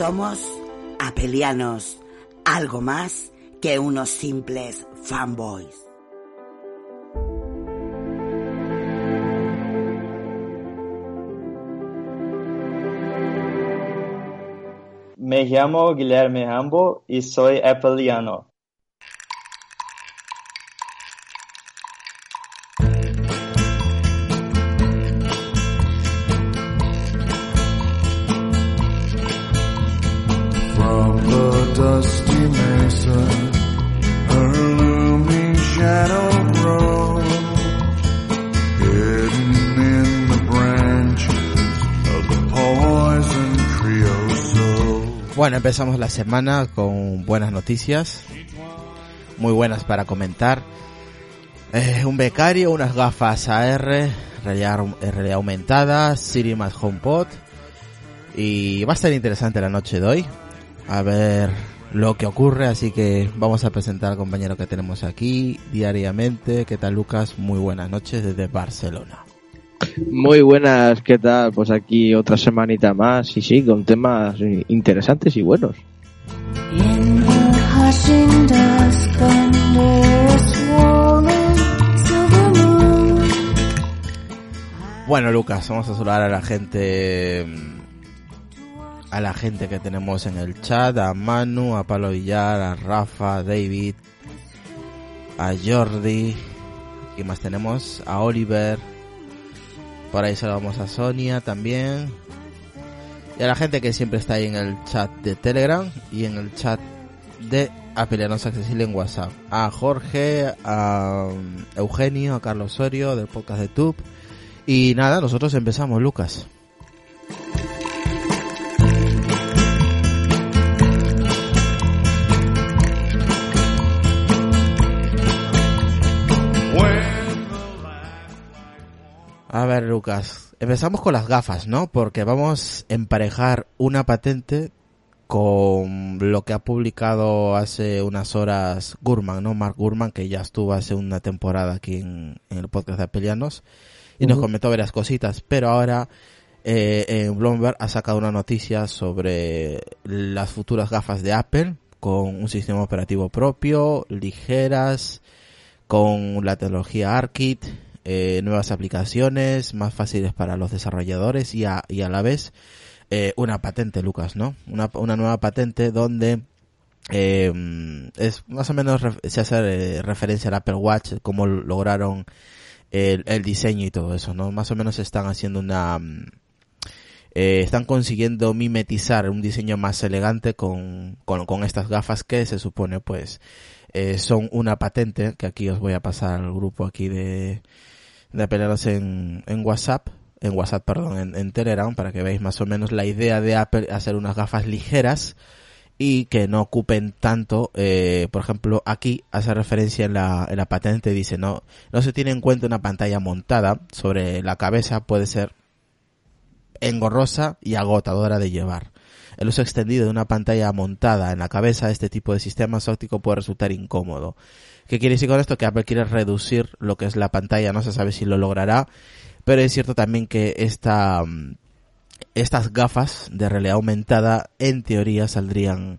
Somos apelianos, algo más que unos simples fanboys. Me llamo Guilherme Rambo y soy apeliano. Empezamos la semana con buenas noticias, muy buenas para comentar. Eh, un becario, unas gafas AR, realidad, eh, realidad aumentada, Siri más HomePod. Y va a estar interesante la noche de hoy. A ver lo que ocurre, así que vamos a presentar al compañero que tenemos aquí diariamente. ¿Qué tal Lucas? Muy buenas noches desde Barcelona. Muy buenas, ¿qué tal? Pues aquí otra semanita más y sí, con temas interesantes y buenos. Bueno, Lucas, vamos a saludar a la gente a la gente que tenemos en el chat, a Manu, a Pablo Villar, a Rafa, a David, a Jordi, ¿qué más tenemos? A Oliver, por ahí saludamos a Sonia también, y a la gente que siempre está ahí en el chat de Telegram y en el chat de Apelianos Accesible en WhatsApp, a Jorge, a um, Eugenio, a Carlos Osorio del podcast de Tube, y nada, nosotros empezamos, Lucas. A ver, Lucas, empezamos con las gafas, ¿no? Porque vamos a emparejar una patente con lo que ha publicado hace unas horas Gurman, ¿no? Mark Gurman, que ya estuvo hace una temporada aquí en, en el podcast de Apelianos y nos comentó varias cositas, pero ahora eh, en Bloomberg ha sacado una noticia sobre las futuras gafas de Apple con un sistema operativo propio, ligeras, con la tecnología ARKit, eh, nuevas aplicaciones más fáciles para los desarrolladores y a, y a la vez eh, una patente, Lucas, ¿no? Una, una nueva patente donde eh, es más o menos se hace eh, referencia al Apple Watch, cómo lograron el, el diseño y todo eso, ¿no? Más o menos están haciendo una... eh, están consiguiendo mimetizar un diseño más elegante con, con, con estas gafas que se supone pues eh, son una patente que aquí os voy a pasar al grupo aquí de, de peleados en, en WhatsApp en WhatsApp perdón en, en Telegram para que veáis más o menos la idea de Apple hacer unas gafas ligeras y que no ocupen tanto, eh, por ejemplo, aquí hace referencia en la, en la patente, dice, no, no se tiene en cuenta una pantalla montada sobre la cabeza, puede ser engorrosa y agotadora de llevar. El uso extendido de una pantalla montada en la cabeza de este tipo de sistemas ópticos puede resultar incómodo. ¿Qué quiere decir con esto? Que Apple quiere reducir lo que es la pantalla, no se sabe si lo logrará, pero es cierto también que esta, mm, estas gafas de realidad aumentada en teoría saldrían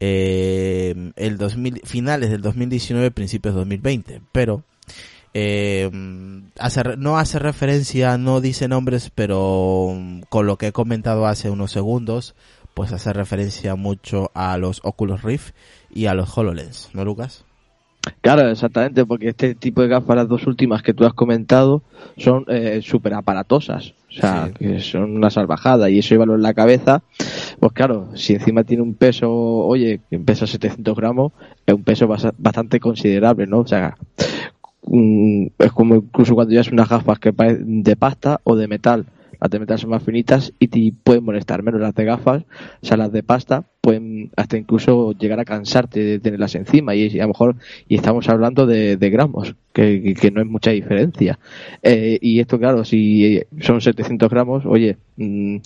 eh, el 2000, finales del 2019, principios de 2020, pero eh, hace, no hace referencia, no dice nombres, pero mm, con lo que he comentado hace unos segundos, pues hace referencia mucho a los Oculus Rift y a los HoloLens, ¿no, Lucas? Claro, exactamente, porque este tipo de gafas, las dos últimas que tú has comentado, son eh, súper aparatosas. O sea, Sí. que son una salvajada y eso llevarlo en la cabeza, pues claro, si encima tiene un peso, oye, que pesa 700 gramos, es un peso bastante considerable, ¿no? O sea, es como incluso cuando llevas unas gafas que de pasta o de metal. Las de metal son más finitas y te pueden molestar menos las de gafas, o sea, las de pasta pueden hasta incluso llegar a cansarte de tenerlas encima y, a lo mejor y estamos hablando de, de gramos, que, no es mucha diferencia. Eh, y esto, claro, si son 700 gramos, oye, mm,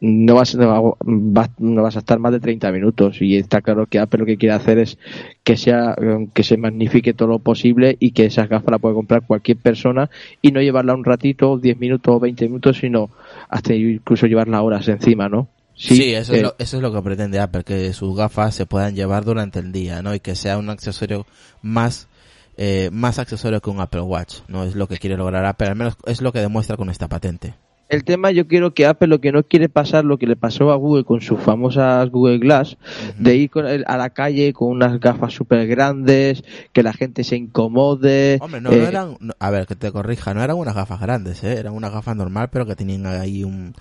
no vas, no, va- vas- no vas a estar más de 30 minutos y está claro que Apple lo que quiere hacer es que sea que se magnifique todo lo posible y que esas gafas la puede comprar cualquier persona y no llevarla un ratito, 10 minutos o 20 minutos, sino hasta incluso llevarla horas encima, ¿no? Sí, eso, eh, es lo, eso es lo que pretende Apple, que sus gafas se puedan llevar durante el día, ¿no? Y que sea un accesorio más, eh, más accesorio que un Apple Watch, ¿no? Es lo que quiere lograr Apple, al menos es lo que demuestra con esta patente. El tema yo quiero que Apple lo que no quiere pasar lo que le pasó a Google con sus famosas Google Glass, de ir con el- a la calle con unas gafas súper grandes, que la gente se incomode. Hombre, no, no eh, eran, no- a ver, que te corrija, no eran unas gafas grandes, ¿eh? Eran unas gafas normal, pero que tenían ahí un,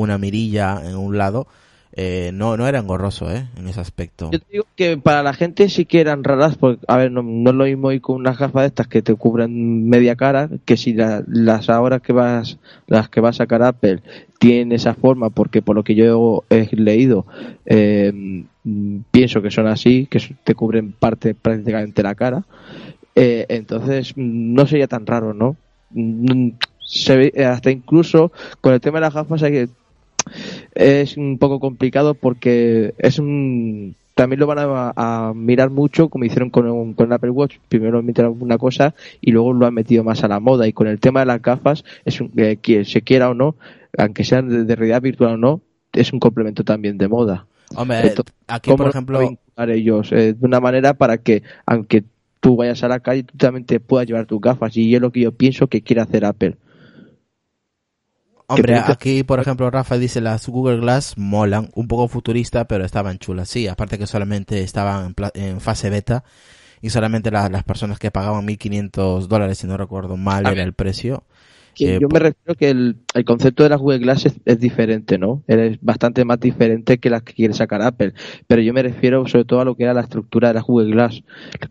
una mirilla en un lado. Eh, no, no era engorroso, ¿eh? En ese aspecto. Yo te digo que para la gente sí que eran raras, porque, a ver, no, no lo mismo ir con unas gafas de estas que te cubren media cara, que si la- las ahora que vas, las que va a sacar Apple tienen esa forma, porque por lo que yo he leído, eh, pienso que son así, que te cubren parte prácticamente la cara, eh, entonces no sería tan raro, ¿no? Mm, Se ve, hasta incluso con el tema de las gafas hay que es un poco complicado porque es un también lo van a, a mirar mucho como hicieron con, con el Apple Watch. Primero metieron una cosa y luego lo han metido más a la moda. Y con el tema de las gafas es un, eh, que se quiera o no aunque sean de, de realidad virtual o no es un complemento también de moda. Hombre, aquí, ¿Cómo por lo ejemplo, ellos eh, de una manera para que aunque tú vayas a la calle tú también te puedas llevar tus gafas. Y es lo que yo pienso que quiere hacer Apple Hombre, aquí, por ejemplo, Rafa dice las Google Glass molan, un poco futurista, pero estaban chulas. Sí, aparte que solamente estaban en, en fase beta y solamente la- las personas que pagaban 1.500 dólares, si no recuerdo mal, era el precio. Que Eh, yo me refiero que el, el concepto de las Google Glass es, es diferente, ¿no? Es bastante más diferente que las que quiere sacar Apple. Pero yo me refiero sobre todo a lo que era la estructura de las Google Glass.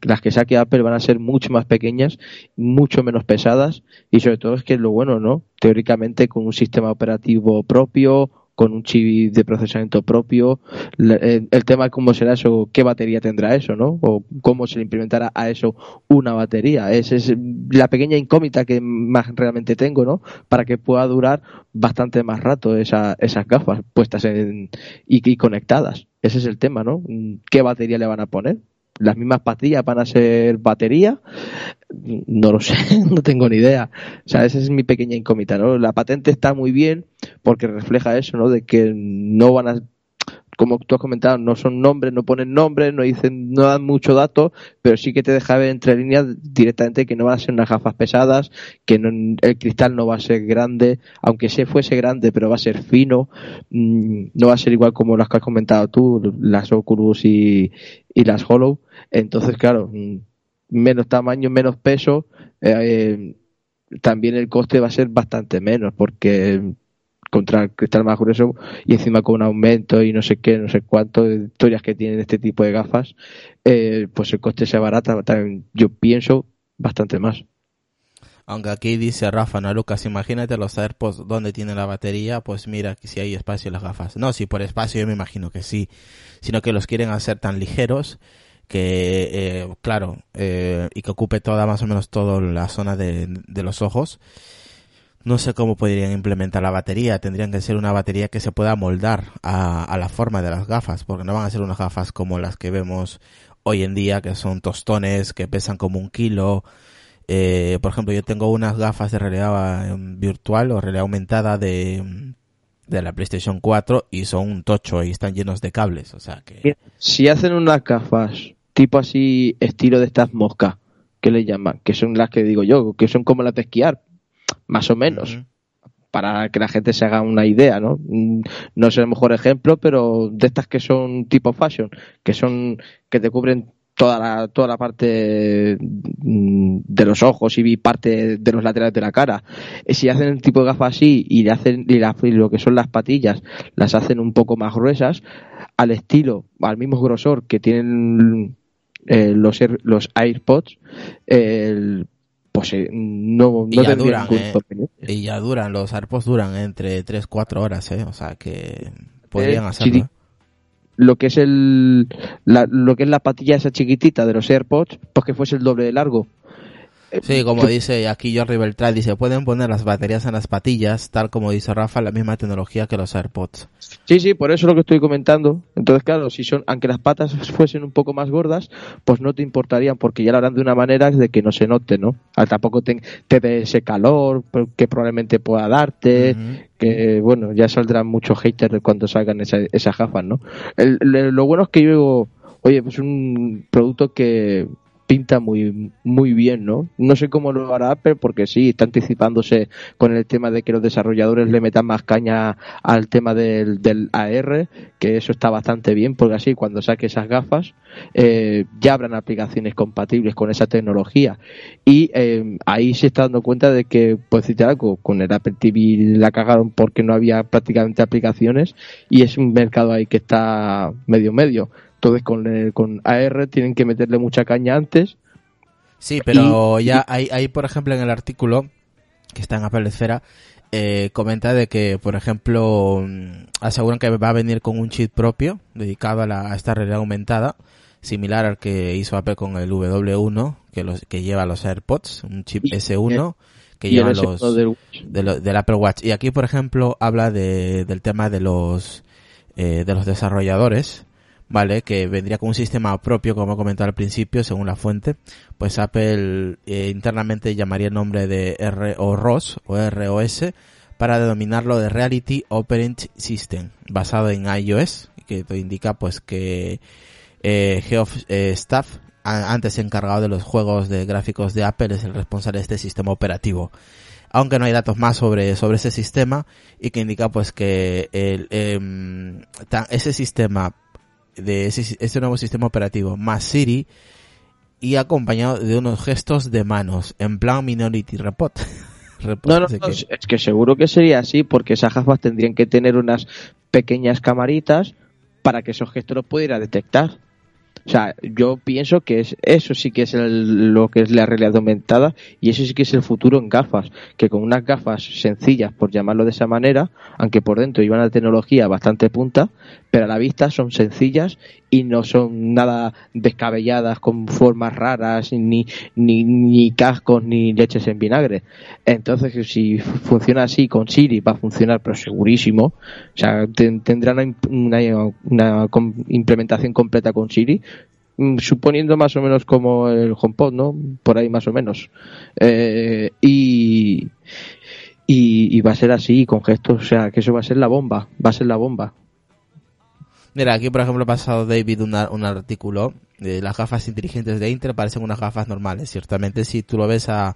Las que saque Apple van a ser mucho más pequeñas, mucho menos pesadas y sobre todo es que es lo bueno, ¿no? Teóricamente con un sistema operativo propio, con un chip de procesamiento propio. El, el tema es cómo será eso, qué batería tendrá eso, ¿no? O cómo se le implementará a eso una batería. Esa es la pequeña incógnita que más realmente tengo, ¿no? Para que pueda durar bastante más rato esa, esas gafas puestas en, y conectadas. Ese es el tema, ¿no? ¿Qué batería le van a poner? Las mismas pastillas van a ser batería, no lo sé, no tengo ni idea. O sea, esa es mi pequeña incógnita, ¿no? La patente está muy bien porque refleja eso, ¿no? De que no van a como tú has comentado, no son nombres, no ponen nombres, no dicen, no dan mucho dato, pero sí que te deja ver entre líneas directamente que no van a ser unas gafas pesadas, que no- el cristal no va a ser grande, aunque se fuese grande, pero va a ser fino, mm, no va a ser igual como las que has comentado tú, las Oculus y, las Hollow. Entonces, claro, mm, menos tamaño, menos peso, eh, también el coste va a ser bastante menos, porque contra el cristal más grueso y encima con un aumento y no sé qué, no sé cuánto de historias que tienen este tipo de gafas, eh, pues el coste se barata, también yo pienso bastante más. Aunque aquí dice Rafa, no Lucas, imagínate los AirPods donde tiene la batería, pues mira si hay espacio en las gafas. No, si por espacio yo me imagino que sí, sino que los quieren hacer tan ligeros que, eh, claro, eh, y que ocupe toda, más o menos toda la zona de los ojos. No sé cómo podrían implementar la batería, tendrían que ser una batería que se pueda moldar a, la forma de las gafas, porque no van a ser unas gafas como las que vemos hoy en día, que son tostones, que pesan como un kilo, eh, por ejemplo, yo tengo unas gafas de realidad eh, virtual o realidad aumentada de, de la PlayStation 4 y son un tocho y están llenos de cables. O sea que. Si hacen unas gafas tipo así, estilo de estas moscas, que le llaman, que son las que digo yo, que son como las de esquiar, más o menos. Para que la gente se haga una idea, ¿no? Mm, No es el mejor ejemplo, pero de estas que son tipo fashion, que son que te cubren toda la toda la parte mm, de los ojos y parte de los laterales de la cara. Eh, Si hacen el tipo de gafas así y le hacen y, la- y lo que son las patillas las hacen un poco más gruesas al estilo, al mismo grosor que tienen eh, los los AirPods, el- pues eh, no, no tendría duran, eh. Y ya duran, los AirPods duran entre 3-4 horas, ¿eh? O sea que podrían Eh, hacerlo. sí, ¿eh? lo que es el la, lo que es la patilla esa chiquitita de los AirPods, pues que fuese el doble de largo. Eh, Sí, como que- dice aquí Jordi Beltrán, dice, pueden poner las baterías en las patillas, tal como dice Rafa, la misma tecnología que los AirPods. Sí, sí, por eso es lo que estoy comentando. Entonces, claro, si son, aunque las patas fuesen un poco más gordas, pues no te importarían, porque ya lo harán de una manera de que no se note, ¿no? Tampoco te, te dé ese calor que probablemente pueda darte, que bueno, ya saldrán muchos haters cuando salgan esa- esas gafas, ¿no? El- lo bueno es que yo digo, oye, pues un producto que pinta muy muy bien, ¿no? No sé cómo lo hará Apple porque sí, está anticipándose con el tema de que los desarrolladores le metan más caña al tema del, del AR, que eso está bastante bien, porque así cuando saque esas gafas eh, ya habrán aplicaciones compatibles con esa tecnología. Y eh, ahí se está dando cuenta de que, pues decirte algo, con el Apple TV la cagaron porque no había prácticamente aplicaciones y es un mercado ahí que está medio medio. Entonces con, el- con AR tienen que meterle mucha caña antes. Sí, pero Y- ya hay, hay, por ejemplo, en el artículo que está en Apple Esfera, eh, comenta de que, por ejemplo, mm, aseguran que va a venir con un chip propio dedicado a, la, a esta realidad aumentada, similar al que hizo Apple con el W1, que, los, que lleva los AirPods, un chip Y- S1 que y lleva el S1 los del- de lo- del Apple Watch. Y aquí, por ejemplo, habla de, del tema de los eh, de los desarrolladores, ¿vale? Que vendría con un sistema propio, como he comentado al principio, según la fuente. Pues Apple eh, internamente llamaría el nombre de ROS o ROS para denominarlo de Reality Operating System, basado en iOS, que indica pues que eh, Geoff eh, Staff, antes encargado de los juegos de gráficos de Apple, es el responsable de este sistema operativo aunque no hay datos más sobre, sobre ese sistema y que indica pues que el, em, ese sistema de ese, este nuevo sistema operativo más Siri y acompañado de unos gestos de manos en plan Minority Report. Report, No, no, así no, que- es que seguro que sería así, porque esas gafas tendrían que tener unas pequeñas camaritas para que esos gestos los pudiera detectar. O sea, yo pienso que es, eso sí que es el- lo que es la realidad aumentada y eso sí que es el futuro en gafas, que con unas gafas sencillas, por llamarlo de esa manera, aunque por dentro llevan una tecnología bastante punta, pero a la vista son sencillas y no son nada descabelladas con formas raras, ni, ni, ni cascos, ni leches en vinagre. Entonces, si funciona así con Siri, va a funcionar, pero segurísimo. O sea, ten- tendrá una, una- implementación completa con Siri. Mm, suponiendo más o menos como el HomePod, ¿no? Por ahí más o menos. Eh, y, y, y va a ser así, con gestos, o sea, que eso va a ser la bomba, va a ser la bomba. Mira, aquí por ejemplo ha pasado David una- un artículo de las gafas inteligentes de Inter parecen unas gafas normales. Ciertamente si tú lo ves a,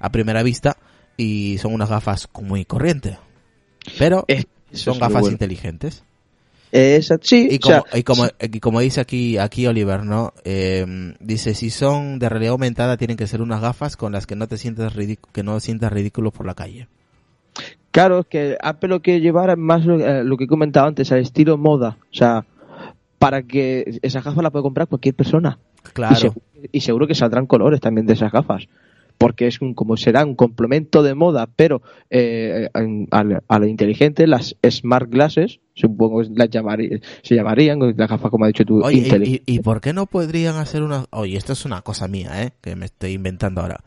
a primera vista y son unas gafas muy corrientes. Pero Eh, son gafas bueno. inteligentes. Esa- sí, Y o sea, como, y como, y como dice aquí, aquí Oliver, ¿no? Eh, dice, si son de realidad aumentada, tienen que ser unas gafas con las que no te sientas ridículo, que no sientas ridículo por la calle. Claro, es que Apple lo que llevar más lo, eh, lo que he comentado antes, al estilo moda. O sea, para que esa gafa la puede comprar cualquier persona. Claro. Y, seguro, y seguro que saldrán colores también de esas gafas. Porque es un, como será un complemento de moda, pero eh, a, lo- a lo inteligente, las smart glasses, supongo que las llamaría- se llamarían, las gafas como ha dicho tú, Oye, inteligentes. ¿y, y, y por qué no podrían hacer una... Oye, esto es una cosa mía, ¿eh? Que me estoy inventando ahora.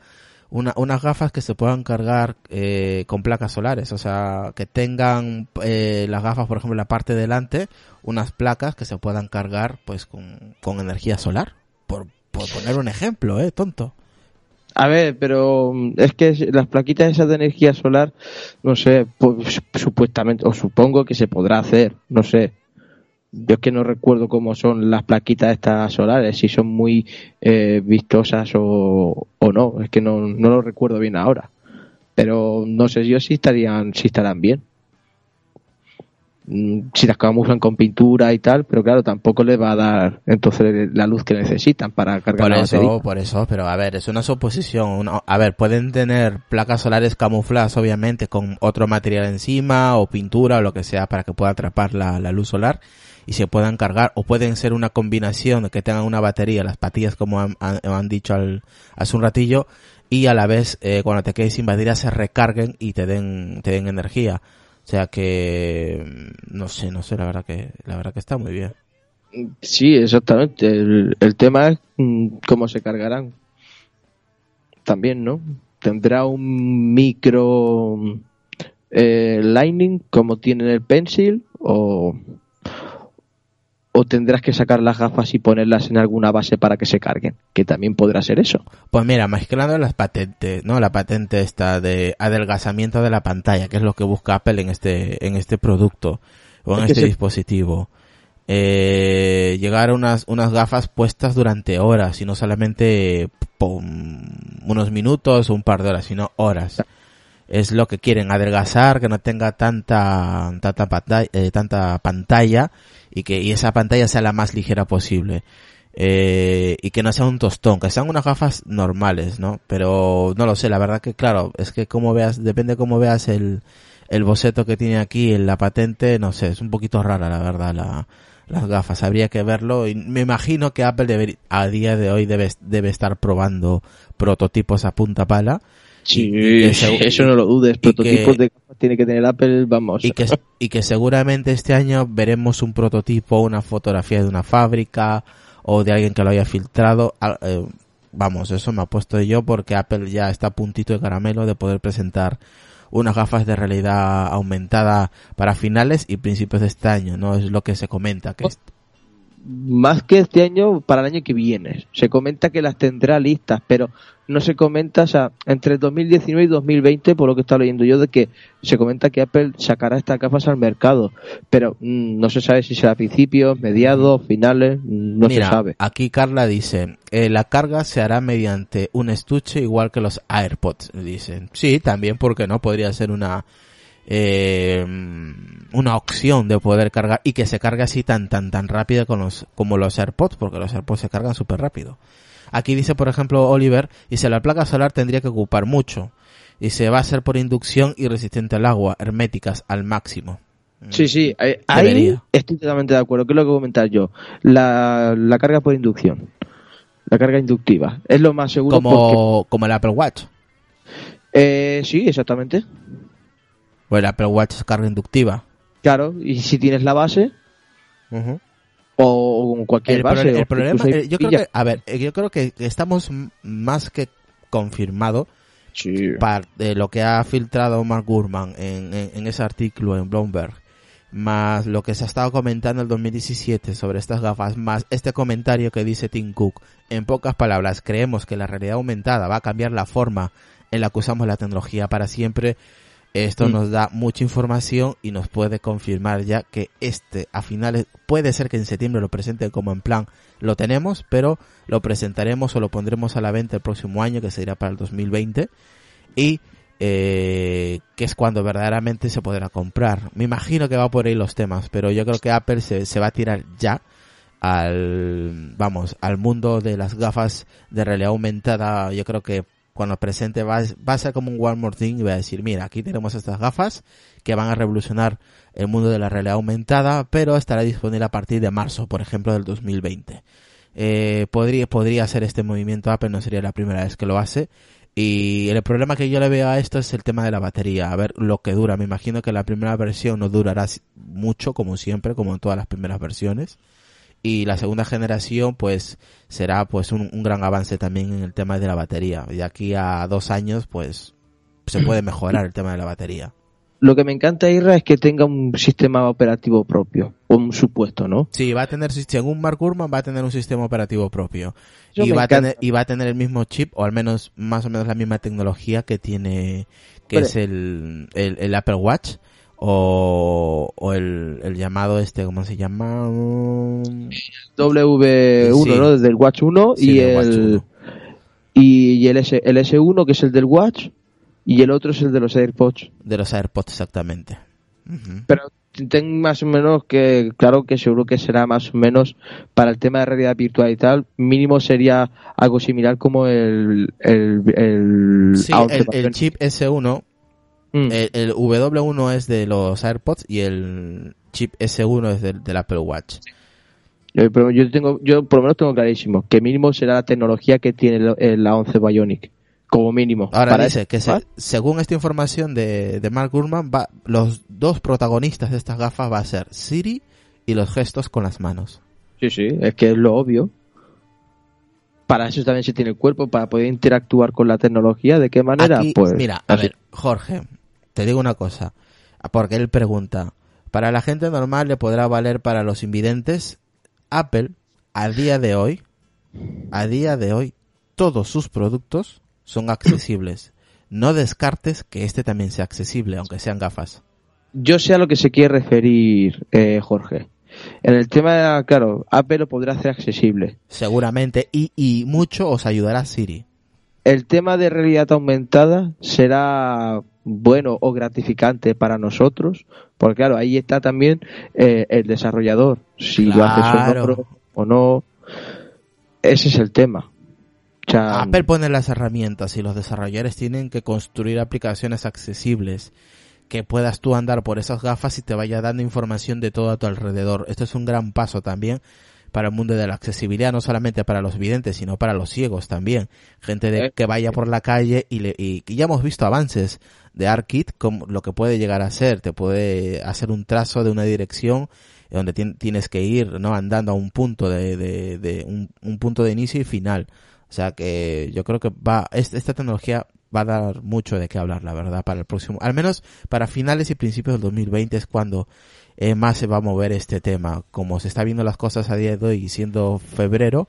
Una, unas gafas que se puedan cargar eh, con placas solares, o sea, que tengan eh, las gafas, por ejemplo, en la parte de delante, unas placas que se puedan cargar pues con, con energía solar. Por, por poner un ejemplo, ¿eh? Tonto. A ver, pero mm, es que las plaquitas esas de energía solar, no sé, pues, supuestamente, o supongo que se podrá hacer, no sé. Yo es que no recuerdo cómo son las plaquitas estas solares, si son muy eh, vistosas o, o no, es que no, no lo recuerdo bien ahora. Pero no sé yo si estarían, si estarán bien. Mm, Si las camuflan con pintura y tal, pero claro, tampoco les va a dar entonces la luz que necesitan para cargar Por la eso, batería. por eso, pero a ver, es una suposición. una- a ver, pueden tener placas solares camufladas, obviamente, con otro material encima, o pintura, o lo que sea, para que pueda atrapar la, la luz solar y se puedan cargar, o pueden ser una combinación de que tengan una batería, las patillas, como han, han- han dicho al- hace un ratillo, y a la vez, eh, cuando te quedes sin batería, se recarguen y te den, te den energía. O sea que, mm, no sé, no sé, la verdad que, la verdad que está muy bien. Sí, exactamente. El, tema es mm, cómo se cargarán. También, ¿no? Tendrá un micro eh, Lightning como tiene el Pencil o o tendrás que sacar las gafas y ponerlas en alguna base para que se carguen, que también podrá ser eso. Pues mira, mezclando las patentes, ¿no? La patente esta de adelgazamiento de la pantalla, que es lo que busca Apple en este, en este producto o en Es este se- dispositivo. Eh, llegar a unas, unas gafas puestas durante horas y no solamente unos minutos o un par de horas, sino horas. Es lo que quieren, adelgazar, que no tenga tanta, tanta pantalla, tanta pantalla y que y esa pantalla sea la más ligera posible eh, y que no sea un tostón, que sean unas gafas normales, ¿no? Pero no lo sé, la verdad que claro, es que como veas, depende cómo veas el, el boceto que tiene aquí en la patente, no sé, es un poquito rara la verdad la, las gafas, habría que verlo y me imagino que Apple debe, a día de hoy debe, debe estar probando prototipos a punta pala. Sí, y que segu- eso no lo dudes. Prototipos que- de tiene que tener Apple, vamos. y que, y que seguramente este año veremos un prototipo, una fotografía de una fábrica o de alguien que lo haya filtrado. Ah, eh, vamos, eso me ha puesto yo porque Apple ya está a puntito de caramelo de poder presentar unas gafas de realidad aumentada para finales y principios de este año, ¿no? Es lo que se comenta. Que es- más que este año, para el año que viene. Se comenta que las tendrá listas, pero no se comenta, o sea, entre 2019 y 2020, por lo que está leyendo yo, de que se comenta que Apple sacará estas gafas al mercado, pero mm, no se sabe si será a principios, mediados, finales, mm, no Mira, se sabe. aquí Carla dice, eh, la carga se hará mediante un estuche igual que los AirPods, dicen. Sí, también porque no podría ser una eh, una opción de poder cargar y que se cargue así tan tan tan rápido con los, como los AirPods, porque los AirPods se cargan súper rápido. Aquí dice, por ejemplo, Oliver, dice la placa solar tendría que ocupar mucho. Y se va a ser por inducción y resistente al agua, herméticas al máximo. Sí, sí, eh, ahí estoy totalmente de acuerdo. ¿Qué es lo que voy a comentar yo? La, la carga por inducción. La carga inductiva. Es lo más seguro porque... Como, como el Apple Watch. Eh, sí, exactamente. O el Apple Watch es carga inductiva. Claro, y si tienes la base Ujú. o con cualquier el, base. pro- el o problema, hay eh, yo creo que, a ver, eh, yo creo que estamos más que confirmado Sí. de lo que ha filtrado Mark Gurman en, en, en ese artículo en Bloomberg, más lo que se ha estado comentando en el 2017 sobre estas gafas, más este comentario que dice Tim Cook. En pocas palabras, creemos que la realidad aumentada va a cambiar la forma en la que usamos la tecnología para siempre. Esto Mm. nos da mucha información y nos puede confirmar ya que este a finales puede ser que en septiembre lo presente como en plan lo tenemos, pero lo presentaremos o lo pondremos a la venta el próximo año que será para el 2020 y eh, que es cuando verdaderamente se podrá comprar. Me imagino que va por ahí los temas, pero yo creo que Apple se, se va a tirar ya al vamos al mundo de las gafas de realidad aumentada. Yo creo que cuando presente va, va a ser como un one more thing y va a decir, mira, aquí tenemos estas gafas que van a revolucionar el mundo de la realidad aumentada, pero estará disponible a partir de marzo, por ejemplo, del 2020. Eh, podría, podría ser este movimiento Apple, no sería la primera vez que lo hace. Y el problema que yo le veo a esto es el tema de la batería, a ver lo que dura. Me imagino que la primera versión no durará mucho, como siempre, como en todas las primeras versiones. Y la segunda generación, pues, será pues un, un gran avance también en el tema de la batería. Y aquí a dos años, pues, se puede mejorar el tema de la batería. Lo que me encanta, Irra, es que tenga un sistema operativo propio, o un supuesto, ¿no? Sí, va a tener, según Mark Gurman, va a tener un sistema operativo propio. Y va, a tener, y va a tener el mismo chip, o al menos, más o menos la misma tecnología que tiene, que es el, el, el Apple Watch, o, o el, el llamado este, ¿cómo se llama? Mm, W1, Sí. ¿no? Desde el Watch 1 Sí, y, el, 1. y, y el, S, el S1, que es el del Watch, y el otro es el de los AirPods. De los AirPods, exactamente. Pero ten más o menos que, claro que seguro que será más o menos para el tema de realidad virtual y tal, mínimo sería algo similar como el, el, el, Sí, A11 el, el chip S1, Mm. el, el W1 es de los AirPods y el chip S1 es del, del Apple Watch. Eh, pero yo tengo, yo por lo menos tengo clarísimo que mínimo será la tecnología que tiene el A11 Bionic, como mínimo. Ahora Para dice que se- ¿Ah? según esta información de, de Mark Gurman, va, los dos protagonistas de estas gafas va a ser Siri y los gestos con las manos. Sí, sí, es que es lo obvio. Para eso también se tiene el cuerpo, para poder interactuar con la tecnología. ¿De qué manera? Aquí, pues mira, a ver, Jorge, te digo una cosa, porque él pregunta, para la gente normal le podrá valer para los invidentes, Apple, a día de hoy, a día de hoy, todos sus productos son accesibles. No descartes que este también sea accesible, aunque sean gafas. Yo sé a lo que se quiere referir, eh, Jorge. En el tema, claro, Apple lo podrá hacer accesible. Seguramente, y, y mucho os ayudará Siri. El tema de realidad aumentada será bueno o gratificante para nosotros, porque claro, ahí está también eh, el desarrollador, si lo hace Claro. solo o no. Ese es el tema. O sea, Apple pone las herramientas y los desarrolladores tienen que construir aplicaciones accesibles que puedas tú andar por esas gafas y te vaya dando información de todo a tu alrededor. Esto es un gran paso también para el mundo de la accesibilidad, no solamente para los videntes, sino para los ciegos también. Gente de, Eh. que vaya por la calle y, le, y, y ya hemos visto avances de ARKit, como lo que puede llegar a ser. Te puede hacer un trazo de una dirección donde tien- tienes que ir, ¿no? Andando a un punto de, de, de un, un punto de inicio y final. O sea que yo creo que va, es- esta tecnología va a dar mucho de qué hablar, la verdad, para el próximo, al menos para finales y principios del 2020 es cuando eh, más se va a mover este tema. Como se está viendo las cosas a día de hoy, siendo febrero,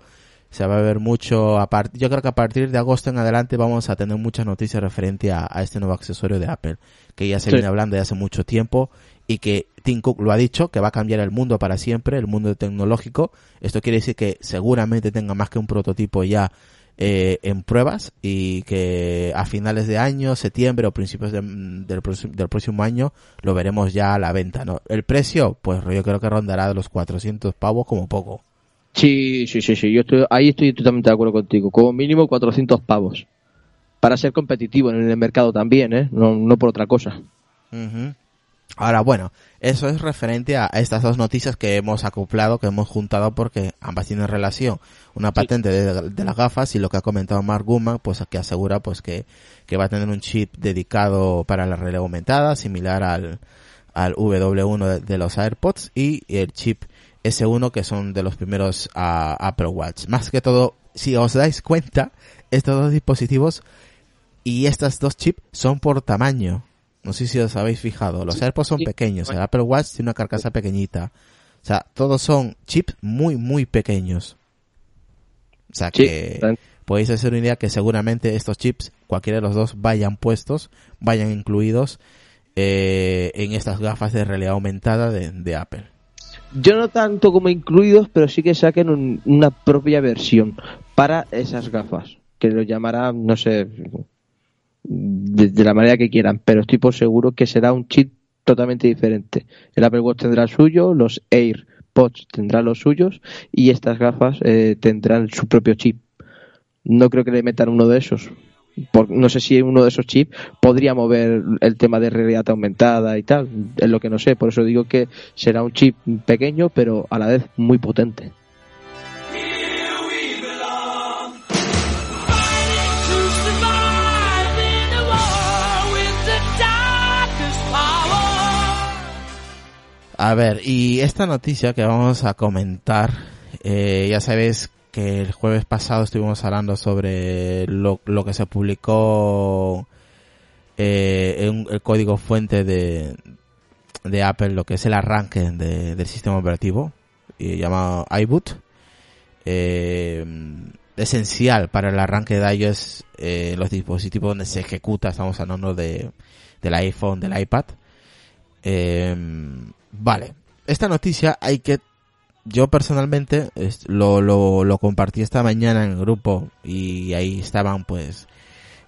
se va a ver mucho, a part- yo creo que a partir de agosto en adelante vamos a tener muchas noticias referente a, a este nuevo accesorio de Apple, que ya se Sí. viene hablando de hace mucho tiempo y que Tim Cook lo ha dicho, que va a cambiar el mundo para siempre, el mundo tecnológico. Esto quiere decir que seguramente tenga más que un prototipo ya eh, en pruebas y que a finales de año, septiembre o principios de- del, del próximo año lo veremos ya a la venta, ¿no? El precio, pues yo creo que rondará de los 400 pavos como poco. Sí, sí, sí, sí. Yo estoy, ahí estoy totalmente de acuerdo contigo. Como mínimo 400 pavos. Para ser competitivo en el mercado también, ¿eh? No, no por otra cosa. Ahora, bueno, eso es referente a estas dos noticias que hemos acoplado, que hemos juntado porque ambas tienen relación. Una patente de, de las gafas y lo que ha comentado Mark Gurman, pues que asegura pues que, que va a tener un chip dedicado para la realidad aumentada, similar al, al W1 de, de los AirPods y el chip S1 que son de los primeros ah, Apple Watch. Más que todo, si os dais cuenta, estos dos dispositivos y estas dos chips son por tamaño. No sé si os habéis fijado. Los AirPods son sí. pequeños. El Apple Watch tiene una carcasa pequeñita. O sea, todos son chips muy, muy pequeños. O sea Sí, que podéis hacer una idea que seguramente estos chips, cualquiera de los dos, vayan puestos, vayan incluidos eh, en estas gafas de realidad aumentada de, de Apple. Yo no tanto como incluidos, pero sí que saquen un- una propia versión para esas gafas. Que lo llamarán, no sé, de, de la manera que quieran, pero estoy por seguro que será un chip totalmente diferente. El Apple Watch tendrá el suyo, los AirPods tendrán los suyos y estas gafas eh, tendrán su propio chip. No creo que le metan uno de esos. No sé si uno de esos chips podría mover el tema de realidad aumentada y tal. Es lo que no sé. Por eso digo que será un chip pequeño, pero a la vez muy potente. A ver, y esta noticia que vamos a comentar, eh, ya sabéis que el jueves pasado estuvimos hablando sobre lo, lo que se publicó eh, en el código fuente de, de Apple, lo que es el arranque de- del sistema operativo, llamado iBoot. Eh, esencial para el arranque de iOS eh, los dispositivos donde se ejecuta, estamos hablando de, del iPhone, del iPad. Vale, esta noticia hay que yo personalmente lo, lo compartí esta mañana en el grupo y ahí estaban pues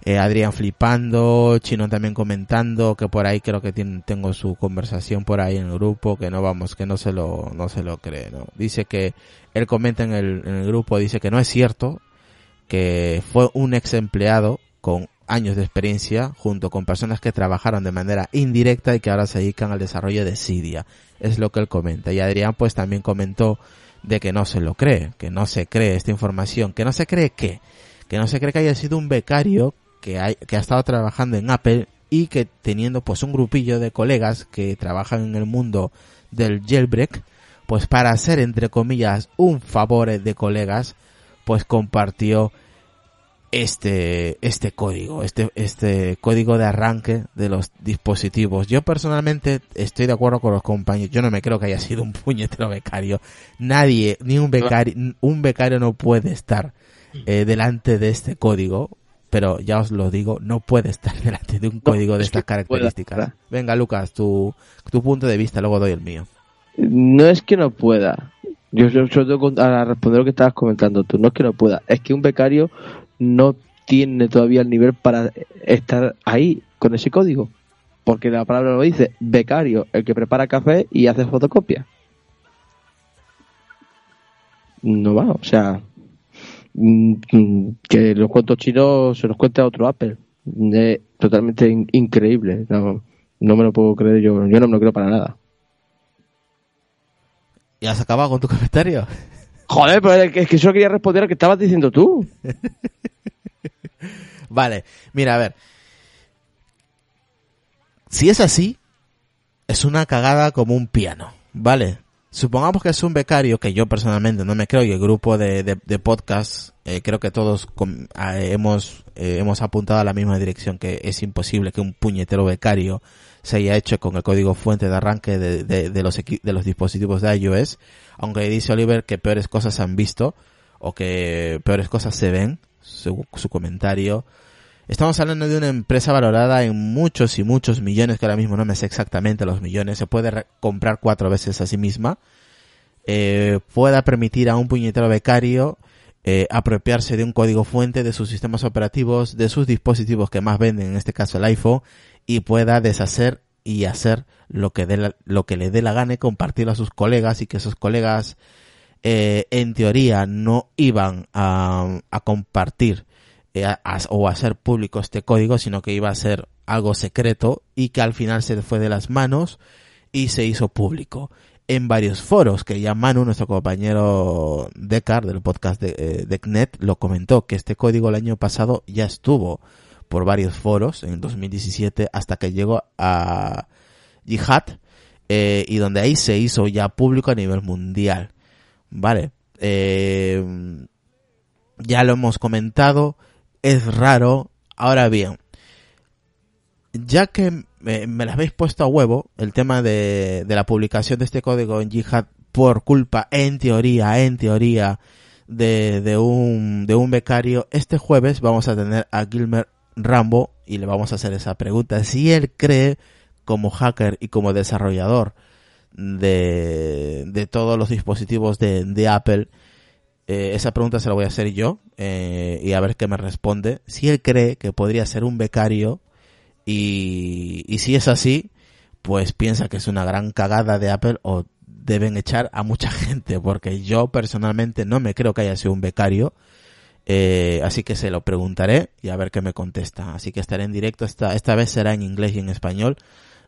eh, Adrián flipando, Chino también comentando que por ahí creo que tiene- tengo su conversación por ahí en el grupo que no vamos que no se lo no se lo cree, ¿no? Dice que él comenta en el, en el grupo dice que no es cierto que fue un ex empleado con años de experiencia junto con personas que trabajaron de manera indirecta y que ahora se dedican al desarrollo de Cydia. Es lo que él comenta. Y Adrián pues también comentó de que no se lo cree, que no se cree esta información, que no se cree que, que no se cree que haya sido un becario que, hay, que ha estado trabajando en Apple y que teniendo pues un grupillo de colegas que trabajan en el mundo del jailbreak, pues para hacer entre comillas un favor de colegas, pues compartió este este código, este este código de arranque de los dispositivos. Yo personalmente estoy de acuerdo con los compañeros. Yo no me creo que haya sido un puñetero becario. Nadie, ni un becario, un becario no puede estar eh, delante de este código. Pero ya os lo digo, no puede estar delante de un código de es estas pueda, características. Venga, Lucas, tu, tu punto de vista, luego doy el mío. No es que no pueda. Yo yo tengo a responder lo que estabas comentando tú. No es que no pueda. Es que un becario no tiene todavía el nivel para estar ahí con ese código. Porque la palabra lo dice. Becario, el que prepara café y hace fotocopia. No va, o sea... mm, mm, Que los cuentos chinos se los cuente a otro Apple. Totalmente in- increíble. No, no me lo puedo creer yo. Yo no me lo creo para nada. ¿Y has acabado con tu comentario? Joder, pero es que, es que solo quería responder a lo que estabas diciendo tú. Vale, mira, a ver. Si es así, es una cagada como un piano, ¿vale? Supongamos que es un becario, que yo personalmente no me creo, y el grupo de, de, podcast, eh, creo que todos ah, hemos, eh, hemos apuntado a la misma dirección, que es imposible que un puñetero becario se haya hecho con el código fuente de arranque de, de, de los, de los dispositivos de iOS, aunque dice Oliver que peores cosas han visto, o que peores cosas se ven, su, su comentario. Estamos hablando de una empresa valorada en muchos y muchos millones, que ahora mismo no me sé exactamente los millones, se puede comprar cuatro veces a sí misma, eh, pueda permitir a un puñetero becario eh, apropiarse de un código fuente de sus sistemas operativos, de sus dispositivos que más venden, en este caso el iPhone, y pueda deshacer y hacer lo que, dé la- lo que le dé la gana y compartirlo a sus colegas y que sus colegas eh, en teoría no iban a, a compartir eh, o a hacer público este código, sino que iba a ser algo secreto y que al final se le fue de las manos y se hizo público en varios foros que ya Manu, nuestro compañero Decar del podcast de, eh, de lo comentó que este código el año pasado ya estuvo por varios foros en 2017 hasta que llegó a Jihad eh, y donde ahí se hizo ya público a nivel mundial. Vale. Eh, ya lo hemos comentado. Es raro. Ahora bien, ya que me, me las habéis puesto a huevo el tema de, de la publicación de este código en Jihad por culpa, en teoría, en teoría, de, de un, de un becario. Este jueves vamos a tener a Gilmer Rambo y le vamos a hacer esa pregunta. Si él cree, como hacker y como desarrollador de, de todos los dispositivos de, de Apple, eh, esa pregunta se la voy a hacer yo eh, y a ver qué me responde. Si él cree que podría ser un becario y, y si es así, pues piensa que es una gran cagada de Apple o deben echar a mucha gente porque yo personalmente no me creo que haya sido un becario. Eh, así que se lo preguntaré y a ver qué me contesta. Así que estaré en directo. Esta, esta vez será en inglés y en español.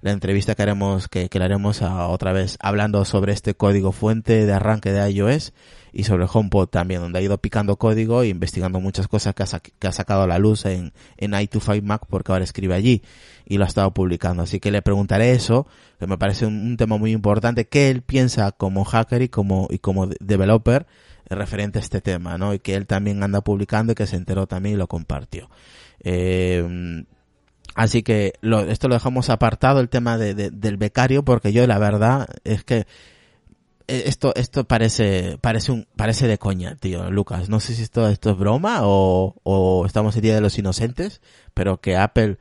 La entrevista que haremos, que, que le haremos a, otra vez hablando sobre este código fuente de arranque de iOS y sobre HomePod también, donde ha ido picando código e investigando muchas cosas que ha, que ha sacado a la luz en, en i25 Mac porque ahora escribe allí y lo ha estado publicando. Así que le preguntaré eso, que me parece un, tema muy importante, que él piensa como hacker y como, y como de- developer referente a este tema, ¿no? Y que él también anda publicando y que se enteró también y lo compartió. Eh, así que lo, esto lo dejamos apartado, el tema de, de- del becario, porque yo la verdad es que esto esto parece parece un parece de coña tío Lucas. No sé si esto esto es broma o, o estamos el día de los inocentes pero que Apple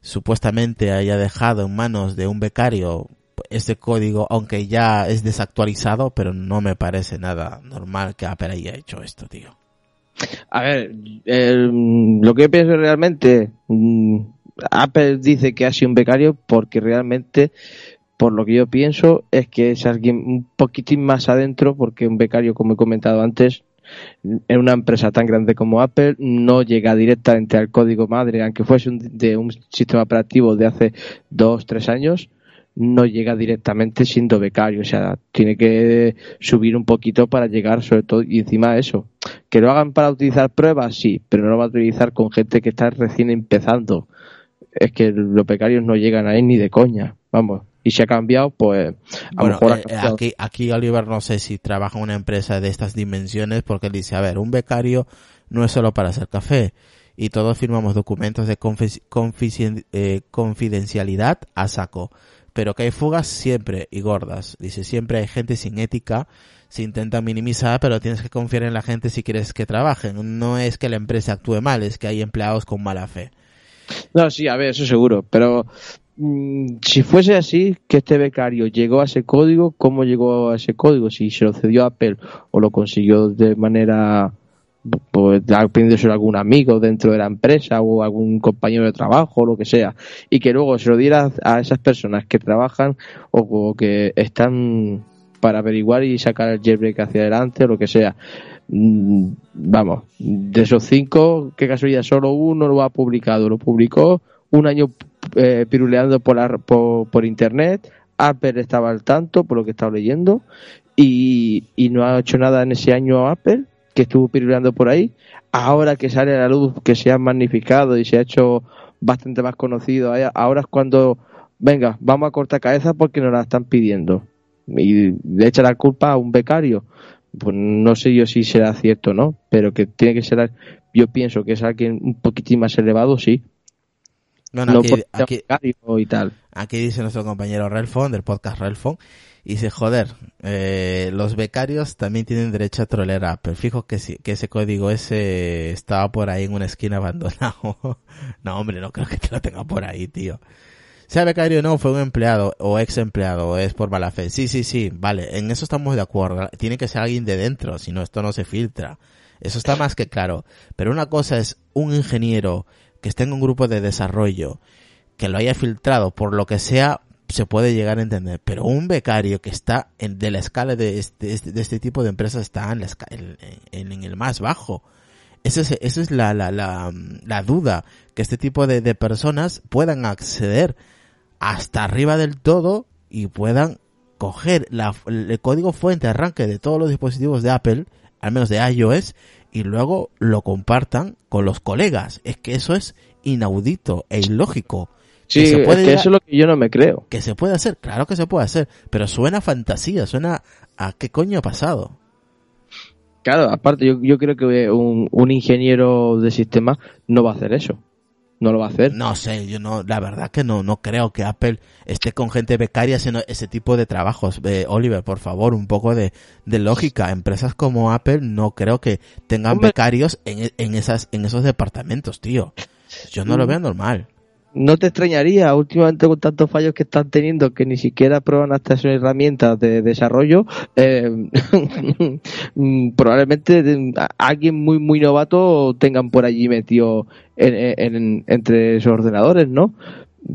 supuestamente haya dejado en manos de un becario este código aunque ya es desactualizado pero no me parece nada normal que Apple haya hecho esto tío. A ver, lo que yo pienso realmente, mm, Apple dice que ha sido un becario porque realmente, por lo que yo pienso, es que es alguien un poquitín más adentro, porque un becario, como he comentado antes, en una empresa tan grande como Apple no llega directamente al código madre, aunque fuese un- de un sistema operativo de hace dos, tres años, no llega directamente siendo becario, o sea, tiene que subir un poquito para llegar sobre todo y encima de eso, que lo hagan para utilizar pruebas, sí, pero no lo va a utilizar con gente que está recién empezando. Es que los becarios no llegan ahí ni de coña, vamos. Y si ha cambiado, pues a lo Bueno, mejor ha eh, cambiado. aquí, aquí Oliver no sé si trabaja en una empresa de estas dimensiones porque él dice, a ver, un becario no es solo para hacer café y todos firmamos documentos de confi- eh, confidencialidad a saco. Pero que hay fugas siempre y gordas. Dice, siempre hay gente sin ética, se intenta minimizar, pero tienes que confiar en la gente si quieres que trabajen. No es que la empresa actúe mal, es que hay empleados con mala fe. No, sí, a ver, eso seguro, pero si fuese así, que este becario llegó a ese código, ¿cómo llegó a ese código? Si se lo cedió a Apple o lo consiguió de manera, pues, aprendiéndose algún amigo dentro de la empresa o algún compañero de trabajo o lo que sea, y que luego se lo diera a esas personas que trabajan o, o que están para averiguar y sacar el jailbreak hacia adelante o lo que sea. Mm, Vamos, de esos cinco, qué casualidad, solo uno lo ha publicado. Lo publicó un año eh, piruleando por, la- por, internet. Apple estaba al tanto, por lo que he estado leyendo, y, y no ha hecho nada en ese año Apple, que estuvo piruleando por ahí. Ahora que sale a la luz, que se ha magnificado y se ha hecho bastante más conocido, ahora es cuando, venga, vamos a cortar cabeza porque nos la están pidiendo. Y le echa la culpa a un becario. Pues no sé yo si será cierto o no, pero que tiene que ser, yo pienso que es alguien un poquitín más elevado, sí. Bueno, no aquí- porque sea aquí- becario y tal. Aquí dice nuestro compañero Relfon, del podcast Relfon, y dice, joder, eh, los becarios también tienen derecho a trolear a Apple. Fijo que, sí, que ese código ese estaba por ahí en una esquina abandonado. no, hombre, no creo que te lo tenga por ahí, tío. Sea becario o no, fue un empleado o ex empleado, o es por mala fe. Sí, sí, sí, vale, en eso estamos de acuerdo. Tiene que ser alguien de dentro, si no esto no se filtra. Eso está más que claro. Pero una cosa es un ingeniero que esté en un grupo de desarrollo, que lo haya filtrado por lo que sea, se puede llegar a entender. Pero un becario que está en, de la escala de este, este- de este tipo de empresas está en, la en, en- el más bajo. Esa es, esa es la, la, la, la duda, que este tipo de, de personas puedan acceder hasta arriba del todo y puedan coger la, el código fuente arranque de todos los dispositivos de Apple, al menos de iOS, y luego lo compartan con los colegas. Es que eso es inaudito e ilógico. Sí, que se es puede que llegar- eso es lo que yo no me creo. que se puede hacer, claro que se puede hacer, pero suena a fantasía, suena a qué coño ha pasado. Claro, aparte yo, yo creo que un, un ingeniero de sistema no va a hacer eso. No lo va a hacer. No sé, yo no, la verdad que no, no creo que Apple esté con gente becaria haciendo ese tipo de trabajos. Eh, Oliver, por favor, un poco de, de lógica. Empresas como Apple no creo que tengan Hombre. becarios en, en esas, en esos departamentos, tío. Yo no lo Mm. veo normal. No te extrañaría, últimamente con tantos fallos que están teniendo que ni siquiera prueban hasta sus herramientas de desarrollo, eh, probablemente alguien muy muy novato tengan por allí metido en- entre sus ordenadores, ¿no?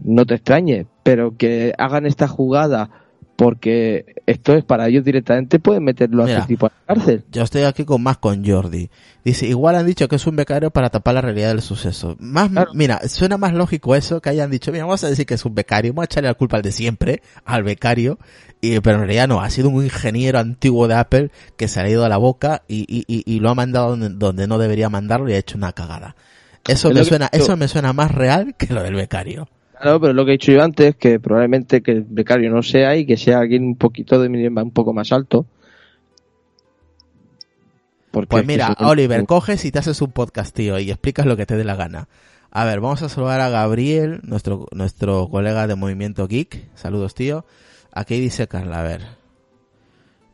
No te extrañe, pero que hagan esta jugada porque esto es para ellos directamente, pueden meterlo a este tipo de cárcel. Yo estoy aquí con más con Jordi. Dice, igual han dicho que es un becario para tapar la realidad del suceso. Más, Claro. mira, suena más lógico eso que hayan dicho, mira, vamos a decir que es un becario, vamos a echarle la culpa al de siempre, al becario, y, pero en realidad no, ha sido un ingeniero antiguo de Apple que se le ha ido a la boca y, y, y, y lo ha mandado donde, donde no debería mandarlo y ha hecho una cagada. Eso Es me suena, eso me suena más real que lo del becario. Claro, pero lo que he dicho yo antes, que probablemente que el becario no sea y que sea alguien un poquito de nivel un poco más alto. Porque Pues mira, Oliver, coges y te haces un podcast, tío, y explicas lo que te dé la gana. A ver, vamos a saludar a Gabriel, nuestro, nuestro colega de Movimiento Geek. Saludos, tío. Aquí dice Carla, a ver.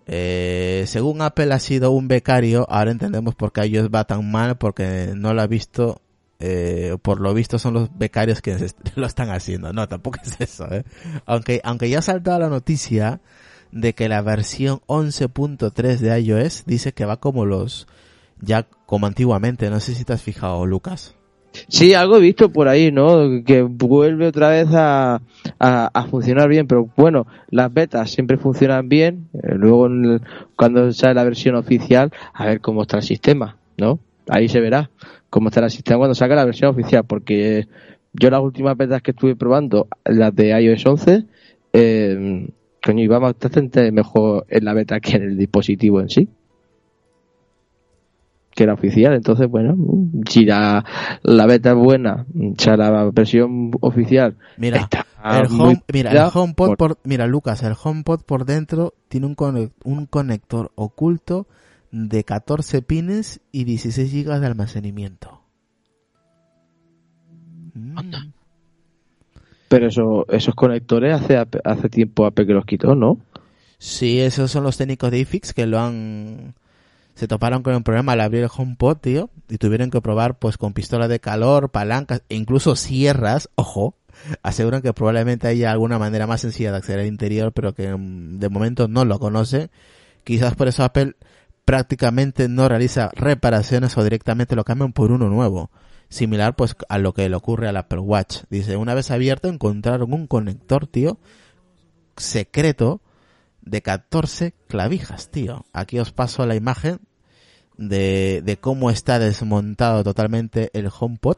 Eh, según Apple ha sido un becario, ahora entendemos por qué a ellos va tan mal, porque no lo ha visto, eh, por lo visto son los becarios que se- lo están haciendo. No, tampoco es eso, eh. Aunque, aunque ya ha saltado la noticia de que la versión 11.3 de iOS dice que va como los, ya como antiguamente, no sé si te has fijado, Lucas. Sí, algo he visto por ahí, ¿no? Que vuelve otra vez a, a, a funcionar bien, pero bueno, las betas siempre funcionan bien. eh, luego, cuando sale la versión oficial, a ver cómo está el sistema, ¿no? Ahí se verá cómo está el sistema cuando salga la versión oficial, porque yo las últimas betas que estuve probando, las de iOS 11, eh, coño, iba bastante mejor en la beta que en el dispositivo en sí que era oficial. Entonces, bueno, si la, la beta es buena, o sea, la versión oficial Mira, está el home, mira, el HomePod por- por, mira, Lucas, el HomePod por dentro tiene un, conec- un conector oculto de 14 pines y 16 gigas de almacenamiento. Mm. Pero eso, esos conectores hace, hace tiempo Apple que los quitó, ¿no? Sí, esos son los técnicos de iFix que lo han... Se toparon con un problema al abrir el HomePod, tío, y tuvieron que probar pues con pistola de calor, palancas e incluso sierras, ojo, aseguran que probablemente haya alguna manera más sencilla de acceder al interior, pero que mm, de momento no lo conoce. Quizás por eso Apple prácticamente no realiza reparaciones o directamente lo cambian por uno nuevo. Similar pues a lo que le ocurre al Apple Watch. Dice, una vez abierto encontraron un conector, tío, secreto de 14 clavijas, tío. Aquí os paso la imagen de, de cómo está desmontado totalmente el HomePod.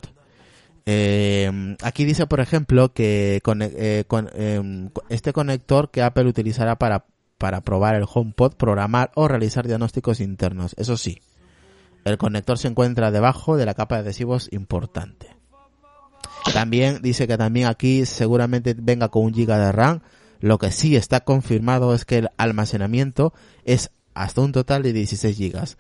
Eh, aquí dice, por ejemplo, que con, eh, con, eh, este conector que Apple utilizará para, para probar el HomePod, programar o realizar diagnósticos internos. Eso sí, el conector se encuentra debajo de la capa de adhesivos importante. También dice que también aquí seguramente venga con un giga de RAM. Lo que sí está confirmado es que el almacenamiento es hasta un total de 16 gigas.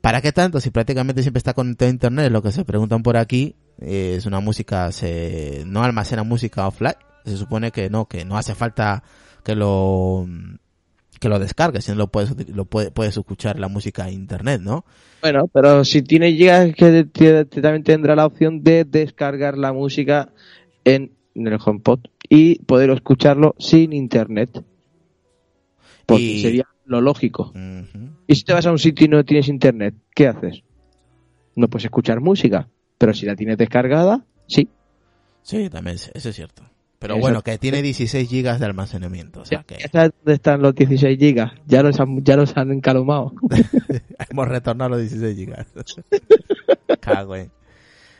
¿Para qué tanto? Si prácticamente siempre está conectado a internet, lo que se preguntan por aquí eh, es una música, se no almacena música offline. Se supone que no, que no hace falta que lo que lo descargues, sino lo puedes lo puede- puedes escuchar la música a internet, ¿no? Bueno, pero si tiene gigas que t- t- también tendrá la opción de descargar la música en, en el HomePod y poder escucharlo sin internet. Porque Y- sería lo lógico. Y si te vas a un sitio y no tienes internet, ¿qué haces? No puedes escuchar música, pero si la tienes descargada, sí. Sí, también, es- eso es cierto. Pero Exacto. bueno, que tiene 16 gigas de almacenamiento, o sea que sabes dónde están los 16 gigas. Ya los han, ya los han encalomado. hemos retornado los 16 gigas. Cago en.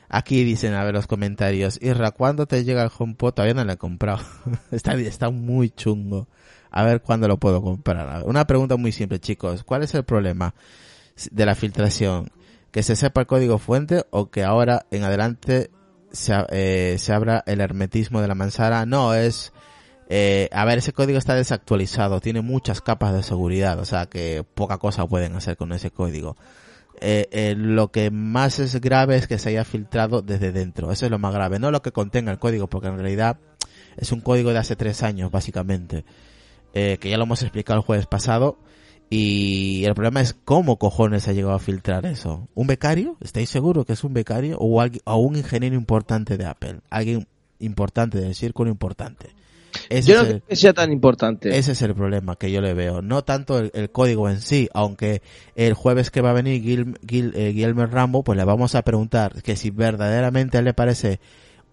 Aquí dicen, a ver los comentarios. Irra, ¿cuándo te llega el HomePod? Todavía no lo he comprado. está, está muy chungo. A ver cuándo lo puedo comprar. Una pregunta muy simple, chicos. ¿Cuál es el problema de la filtración? ¿Que se sepa el código fuente o que ahora en adelante se, eh, se abra el hermetismo de la manzana? No, es... eh, a ver, ese código está desactualizado, tiene muchas capas de seguridad, o sea que poca cosa pueden hacer con ese código. eh, eh, lo que más es grave es que se haya filtrado desde dentro. Eso es lo más grave. No lo que contenga el código, porque en realidad es un código de hace tres años, básicamente. Eh, que ya lo hemos explicado el jueves pasado. Y el problema es cómo cojones ha llegado a filtrar eso. ¿Un becario? ¿Estáis seguros que es un becario? ¿O, alguien- o un ingeniero importante de Apple? Alguien importante del círculo importante. Ese Yo es no creo que sea tan importante. ese es el problema que yo le veo. No tanto el, el código en sí, aunque el jueves que va a venir Gil, Gil- eh, Guillermo Rambo, pues le vamos a preguntar que si verdaderamente a él le parece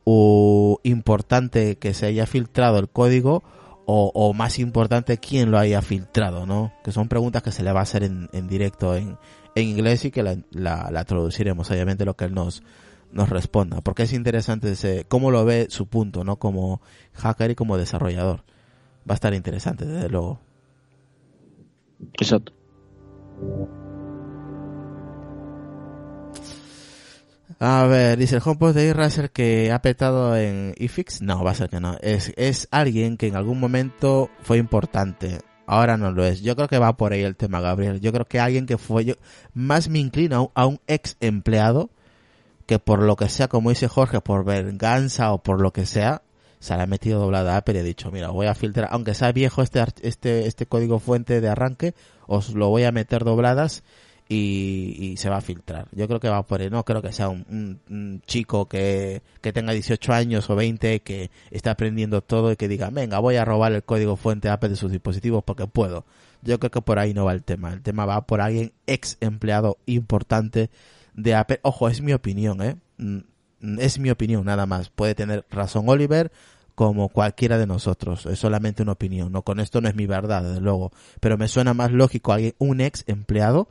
uh, importante que se haya filtrado el código o, o más importante quién lo haya filtrado, ¿no? Que son preguntas que se le va a hacer en, en directo en, en inglés y que la, la, la traduciremos, obviamente, lo que él nos, nos responda. Porque es interesante ese, cómo lo ve su punto, ¿no? Como hacker y como desarrollador. Va a estar interesante, desde luego. Exacto. A ver, dice el HomePod de Razer que ha petado en iFix. No, va a ser que no. Es, es alguien que en algún momento fue importante. Ahora no lo es. Yo creo que va por ahí el tema, Gabriel. Yo creo que alguien que fue... Yo, más me inclino a un, ex empleado que por lo que sea, como dice Jorge, por venganza o por lo que sea, se le ha metido doblada a Apple y ha dicho, mira, voy a filtrar, aunque sea viejo este, este, este código fuente de arranque, os lo voy a meter dobladas y, y se va a filtrar. Yo creo que va por ahí, no creo que sea un, un- un chico que, que tenga 18 años o 20 que está aprendiendo todo y que diga, venga, voy a robar el código fuente Apple de sus dispositivos porque puedo. Yo creo que por ahí no va el tema. El tema va por alguien ex empleado importante de Apple. Ojo, es mi opinión, ¿eh? Mm, Es mi opinión, nada más. Puede tener razón Oliver como cualquiera de nosotros. Es solamente una opinión. No, con esto no es mi verdad, desde luego. Pero me suena más lógico alguien, un ex empleado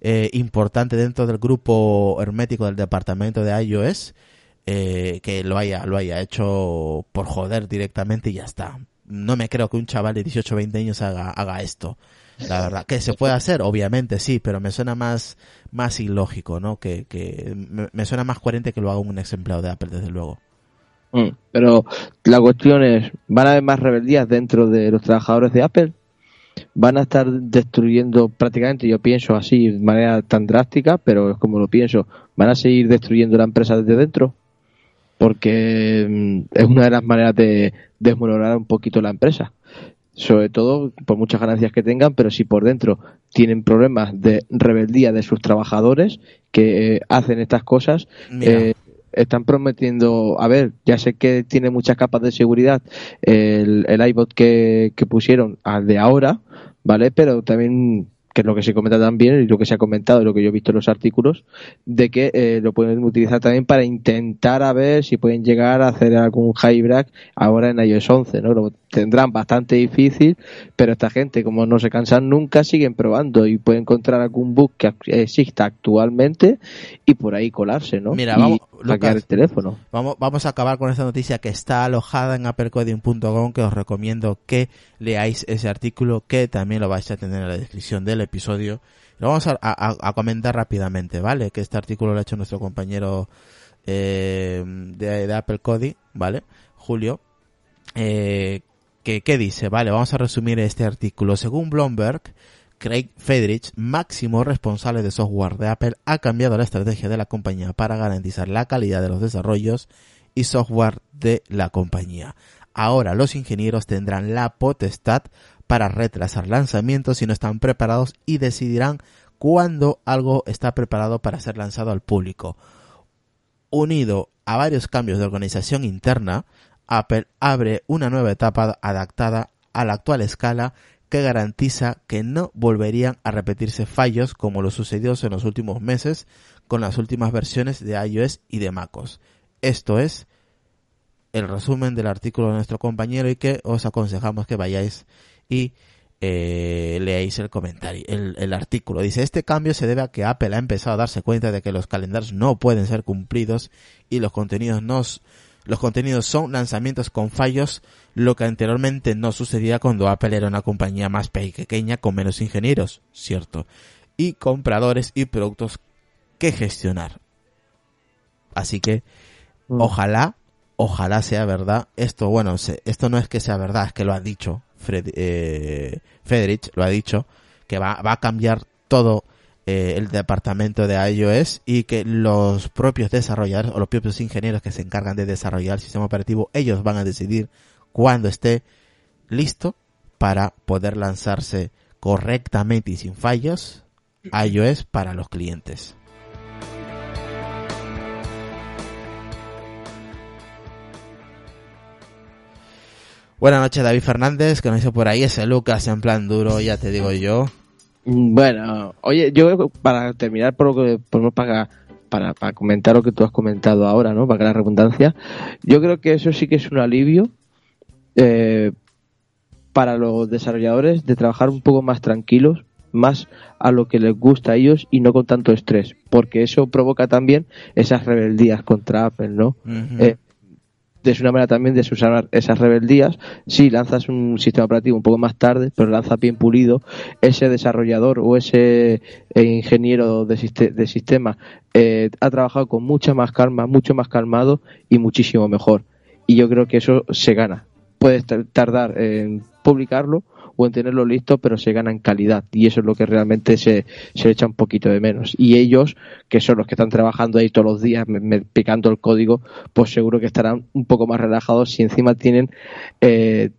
eh, importante dentro del grupo hermético del departamento de iOS eh, que lo haya, lo haya hecho por joder directamente y ya está. No me creo que un chaval de 18 o 20 años haga, haga esto. La verdad, que se puede hacer, obviamente sí, pero me suena más, más ilógico, ¿no? Que, que me, me suena más coherente que lo haga un ex empleado de Apple, desde luego. Mm, Pero la cuestión es, ¿van a haber más rebeldías dentro de los trabajadores de Apple? ¿Van a estar destruyendo prácticamente, yo pienso así, de manera tan drástica, pero es como lo pienso, ¿van a seguir destruyendo la empresa desde dentro? Porque mm, es una de las maneras de desmoronar un poquito la empresa. Sobre todo por muchas ganancias que tengan, pero si por dentro tienen problemas de rebeldía de sus trabajadores que eh, hacen estas cosas, eh, están prometiendo, a ver, ya sé que tiene muchas capas de seguridad el, el iBot que, que pusieron al de ahora, ¿vale? Pero también, que es lo que se comenta también y lo que se ha comentado y lo que yo he visto en los artículos, de que eh, lo pueden utilizar también para intentar a ver si pueden llegar a hacer algún jailbreak ahora en iOS 11, ¿no? Lo tendrán bastante difícil, pero esta gente, como no se cansan nunca, siguen probando y pueden encontrar algún bug que exista actualmente y por ahí colarse, ¿no? Mira, y vamos, Lucas. el teléfono. Vamos, vamos a acabar con esta noticia que está alojada en applecoding.com que os recomiendo que leáis ese artículo que también lo vais a tener en la descripción del episodio. Lo vamos a, a- a comentar rápidamente, ¿vale? Que este artículo lo ha hecho nuestro compañero eh, de, de Apple Cody, ¿vale? Julio. Eh, que, ¿Qué dice? Vale, vamos a resumir este artículo. Según Bloomberg, Craig Federich, máximo responsable de software de Apple, ha cambiado la estrategia de la compañía para garantizar la calidad de los desarrollos y software de la compañía. Ahora los ingenieros tendrán la potestad para retrasar lanzamientos si no están preparados y decidirán cuándo algo está preparado para ser lanzado al público. Unido a varios cambios de organización interna, Apple abre una nueva etapa adaptada a la actual escala que garantiza que no volverían a repetirse fallos como lo sucedió en los últimos meses con las últimas versiones de iOS y de MacOS. Esto es el resumen del artículo de nuestro compañero y que os aconsejamos que vayáis y eh, leáis el comentario, el, artículo. Dice, este cambio se debe a que Apple ha empezado a darse cuenta de que los calendarios no pueden ser cumplidos y los contenidos no, los contenidos son lanzamientos con fallos, lo que anteriormente no sucedía cuando Apple era una compañía más pequeña con menos ingenieros, cierto, y compradores y productos que gestionar. Así que, ojalá, ojalá sea verdad. Esto, bueno, se- esto no es que sea verdad, es que lo ha dicho Fred, eh, lo ha dicho, que va, va a cambiar todo eh, el departamento de iOS y que los propios desarrolladores o los propios ingenieros que se encargan de desarrollar el sistema operativo, ellos van a decidir cuándo esté listo para poder lanzarse correctamente y sin fallos iOS para los clientes. Buenas noches, David Fernández, que nos dice por ahí ese Lucas en plan duro, ya te digo yo. Bueno, oye, yo para terminar por lo que por- para, para, para comentar lo que tú has comentado ahora, ¿no? Para que la redundancia, yo creo que eso sí que es un alivio eh, para los desarrolladores de trabajar un poco más tranquilos, más a lo que les gusta a ellos y no con tanto estrés, porque eso provoca también esas rebeldías contra Apple, ¿no? Eh, es una manera también de usar esas rebeldías. Si lanzas un sistema operativo un poco más tarde, pero lanza bien pulido, ese desarrollador o ese eh, ingeniero de, de sistema eh, ha trabajado con mucha más calma, mucho más calmado y muchísimo mejor. Y yo creo que eso se gana. Puedes tar- tardar en publicarlo o en tenerlo listo, pero se gana en calidad y eso es lo que realmente se, se echa un poquito de menos. Y ellos, que son los que están trabajando ahí todos los días me- picando el código, pues seguro que estarán un poco más relajados si encima tienen, eh,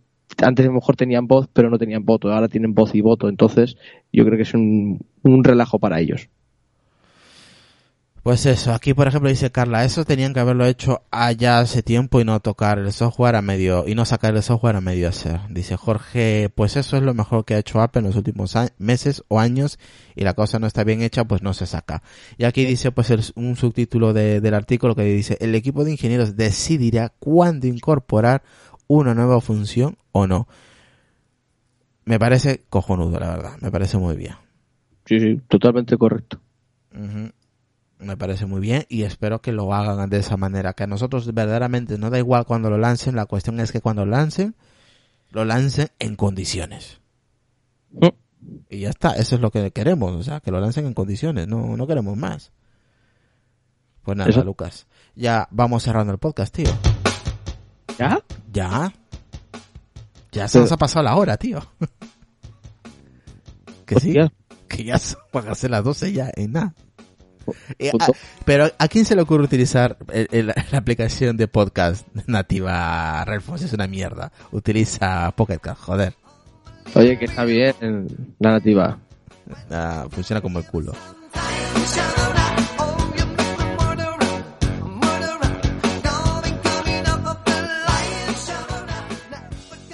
antes a lo mejor tenían voz, pero no tenían voto, ahora tienen voz y voto, entonces yo creo que es un, un relajo para ellos. Pues eso, aquí por ejemplo dice Carla, eso tenían que haberlo hecho allá hace tiempo y no tocar el software a medio, y no sacar el software a medio hacer. Dice Jorge, pues eso es lo mejor que ha hecho Apple en los últimos meses o años y la cosa no está bien hecha, pues no se saca. Y aquí dice pues el- un subtítulo de- del artículo que dice, el equipo de ingenieros decidirá cuándo incorporar una nueva función o no. Me parece cojonudo, la verdad, me parece muy bien. Sí, sí, totalmente correcto. Me parece muy bien y espero que lo hagan de esa manera. Que a nosotros verdaderamente no da igual cuando lo lancen, la cuestión es que cuando lo lancen, lo lancen en condiciones. Mm. Y ya está, eso es lo que queremos, o sea, que lo lancen en condiciones, no, no queremos más. Pues nada, Eso. Lucas. Ya vamos cerrando el podcast, tío. ¿Ya? Ya. Ya se nos ha pasado la hora, tío. que sí, Hostia. que ya son- van a ser las 12 ya en nada. Eh, ah, pero ¿a quién se le ocurre utilizar el- el- la aplicación de podcast nativa Relfos? Es una mierda. Utiliza Pocket Cast, joder. Oye, que está bien la nativa. Ah, funciona como el culo.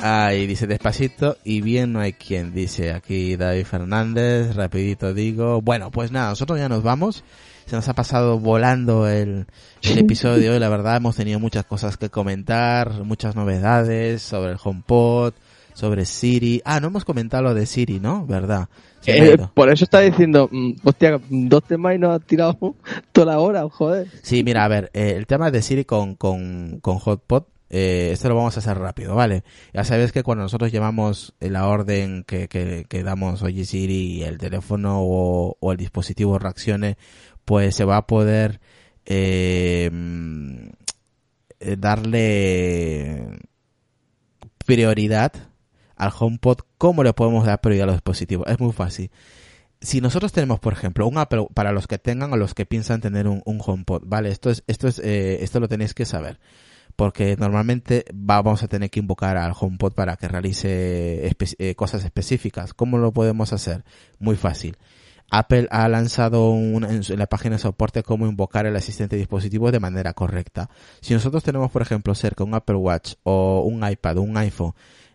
Ahí dice despacito y bien no hay quien, dice aquí David Fernández, rapidito digo. Bueno, pues nada, nosotros ya nos vamos. Se nos ha pasado volando el, el episodio de hoy, la verdad hemos tenido muchas cosas que comentar, muchas novedades sobre el HomePod, sobre Siri. Ah, no hemos comentado lo de Siri, ¿no? ¿Verdad? Eh, por eso está diciendo, mm, hostia, dos temas y nos ha tirado toda la hora, joder. Sí, mira, a ver, eh, el tema de Siri con, con, con HotPod, eh, esto lo vamos a hacer rápido, ¿vale? Ya sabes que cuando nosotros llamamos la orden que, que, que damos, oye Siri, y el teléfono o, o el dispositivo reaccione, pues se va a poder eh, mm, eh, darle prioridad al HomePod. ¿Cómo le podemos dar prioridad a los dispositivos? Es muy fácil si nosotros tenemos, por ejemplo, un Apple, para los que tengan o los que piensan tener un, un HomePod, ¿vale? Esto es, esto es, eh, esto lo tenéis que saber. Porque normalmente vamos a tener que invocar al HomePod para que realice espe- eh, cosas específicas. ¿Cómo lo podemos hacer? Muy fácil. Apple ha lanzado una, en, la página de soporte cómo invocar el asistente de de manera correcta. Si nosotros tenemos, por ejemplo, cerca un Apple Watch o un iPad o un iPhone,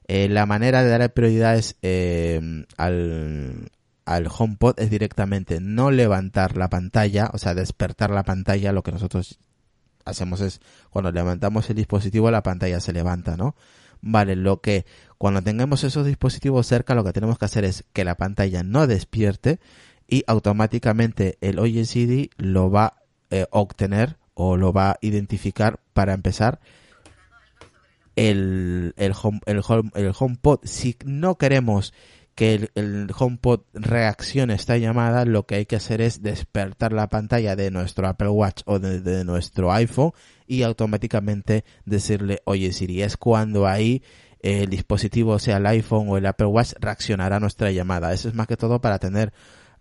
eh, la manera de darle prioridades eh, al, al HomePod es directamente no levantar la pantalla, o sea, despertar la pantalla, lo que nosotros hacemos es cuando levantamos el dispositivo la pantalla se levanta, ¿no? Vale, lo que cuando tengamos esos dispositivos cerca lo que tenemos que hacer es que la pantalla no despierte y automáticamente el OYCD lo va a eh, obtener o lo va a identificar para empezar el, el, home, el, home, el HomePod. Si no queremos que el, el HomePod reaccione a esta llamada, lo que hay que hacer es despertar la pantalla de nuestro Apple Watch o de, de nuestro iPhone y automáticamente decirle, oye Siri, es cuando ahí el dispositivo, sea el iPhone o el Apple Watch, reaccionará a nuestra llamada. Eso es más que todo para tener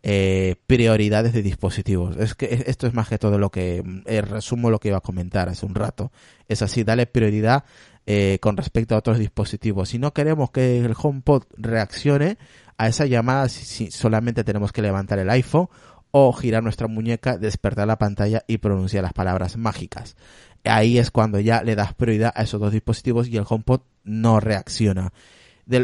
eh, prioridades de dispositivos. Es que esto es más que todo lo que eh, resumo lo que iba a comentar hace un rato. Es así, dale prioridad eh, con respecto a otros dispositivos. Si no queremos que el HomePod reaccione a esa llamada, si, solamente tenemos que levantar el iPhone o girar nuestra muñeca, despertar la pantalla y pronunciar las palabras mágicas. Ahí es cuando ya le das prioridad a esos dos dispositivos y el HomePod no reacciona.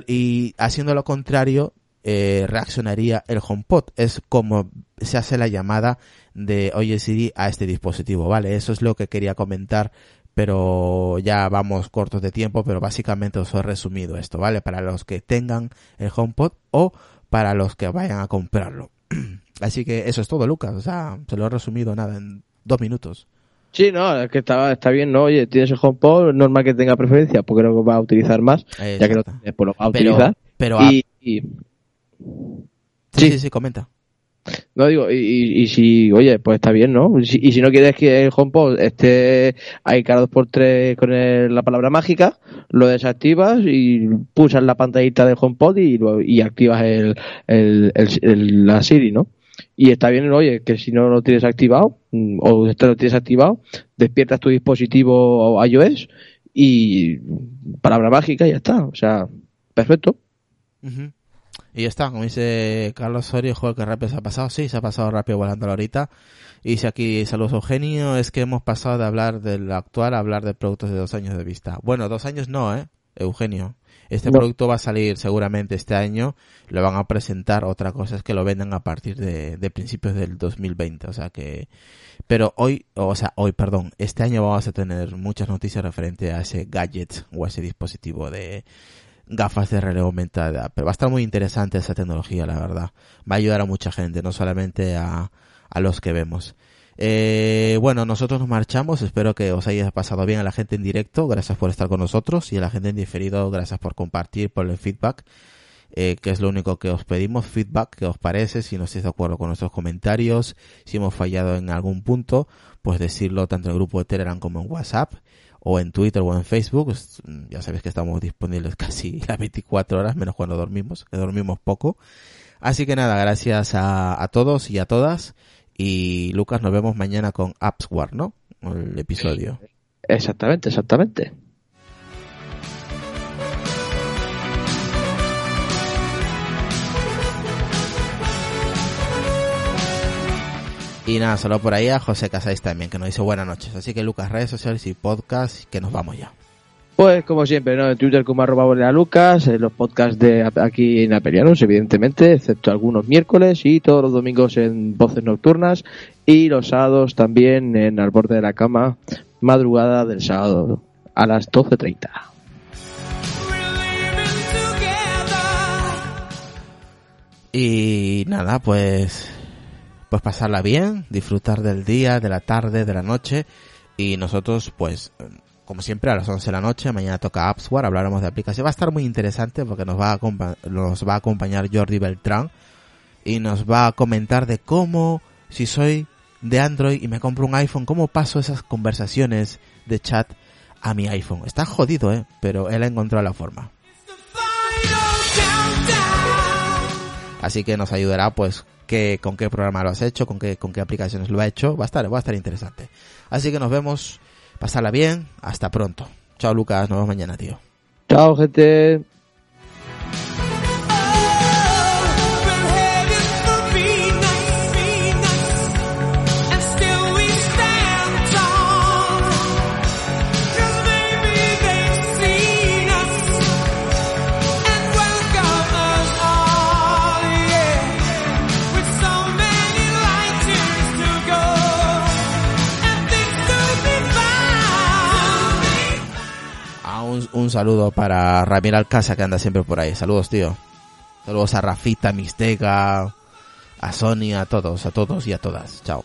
Y haciendo lo contrario, eh, reaccionaría el HomePod. Es como se hace la llamada de Oye Siri a este dispositivo, ¿vale? Eso es lo que quería comentar, pero ya vamos cortos de tiempo, pero básicamente os he resumido esto, ¿vale? Para los que tengan el HomePod o para los que vayan a comprarlo. Así que eso es todo, Lucas. O sea, se lo he resumido nada en dos minutos. Sí, no, es que está, está bien, ¿no? Oye, tienes el HomePod, normal que tenga preferencia, porque lo va a utilizar más, ya que lo tienes, pues lo va a Pero- utilizar. pero y, y- Sí, Sí. sí, sí, comenta. no digo, y, y- y si, oye, pues está bien, ¿no? Y si, y si no quieres que el HomePod esté ahí cada dos por tres con el- la palabra mágica, lo desactivas y pulsas la pantallita del HomePod y, y activas el, el, la Siri, ¿no? Y está bien, oye, que si no lo tienes activado mm, o lo tienes activado, despiertas tu dispositivo iOS y palabra mágica y ya está. O sea, perfecto. Y ya está, como dice Carlos Soria, joder, que rápido se ha pasado. Sí, se ha pasado rápido volando la horita. Y dice aquí, saludos Eugenio, es que hemos pasado de hablar del actual a hablar de productos de dos años de vista. Bueno, dos años no, ¿eh? Eugenio. Este No. producto va a salir seguramente este año, lo van a presentar, otra cosa es que lo vendan a partir de, de principios del 2020, o sea que... Pero hoy, o sea, hoy, perdón, este año vamos a tener muchas noticias referente a ese gadget o a ese dispositivo de, gafas de realidad aumentada. Pero va a estar muy interesante esa tecnología, la verdad. Va a ayudar a mucha gente, no solamente a, a los que vemos. Eh, bueno, nosotros nos marchamos. Espero que os haya pasado bien a la gente en directo. Gracias por estar con nosotros. Y a la gente en diferido, gracias por compartir, por el feedback. Eh, que es lo único que os pedimos, feedback, que os parece, si no estáis de acuerdo con nuestros comentarios, si hemos fallado en algún punto, pues decirlo tanto en el grupo de Telegram como en WhatsApp o en Twitter o en Facebook. Es- Ya sabéis que estamos disponibles casi las 24 horas, menos cuando dormimos, que dormimos poco. Así que nada, gracias a, a todos y a todas. Y Lucas, nos vemos mañana con Appsware, ¿no? El episodio. Exactamente, exactamente. Y nada, solo por ahí a José Casais también, que nos dice buenas noches. Así que Lucas, redes sociales y podcast, que nos vamos ya. Pues como siempre, ¿no? En Twitter como arroba Bolea Lucas, en los podcasts de aquí en Aperianos, evidentemente, excepto algunos miércoles y todos los domingos en Voces Nocturnas y los sábados también en Al Borde de la Cama, madrugada del sábado a las 12.30. Y nada, pues pues pasarla bien, disfrutar del día, de la tarde, de la noche y nosotros pues como siempre a las 11 de la noche, mañana toca Appsware, hablaremos de aplicación. Va a estar muy interesante porque nos va a, nos va a acompañar Jordi Beltrán y nos va a comentar de cómo, si soy de Android y me compro un iPhone, cómo paso esas conversaciones de chat a mi iPhone. Está jodido, ¿eh? Pero él ha encontrado la forma. Así que nos ayudará pues con qué programa lo has hecho, con qué, con qué aplicaciones lo ha hecho. Va a estar, va a estar interesante. Así que nos vemos. Pasarla bien. Hasta pronto. Chao Lucas. Nos vemos mañana, tío. Chao, gente. Un, saludo para Ramiro Alcázar que anda siempre por ahí. Saludos, tío. Saludos a Rafita, Mistega, a Sony, a todos, a todos y a todas. Chao.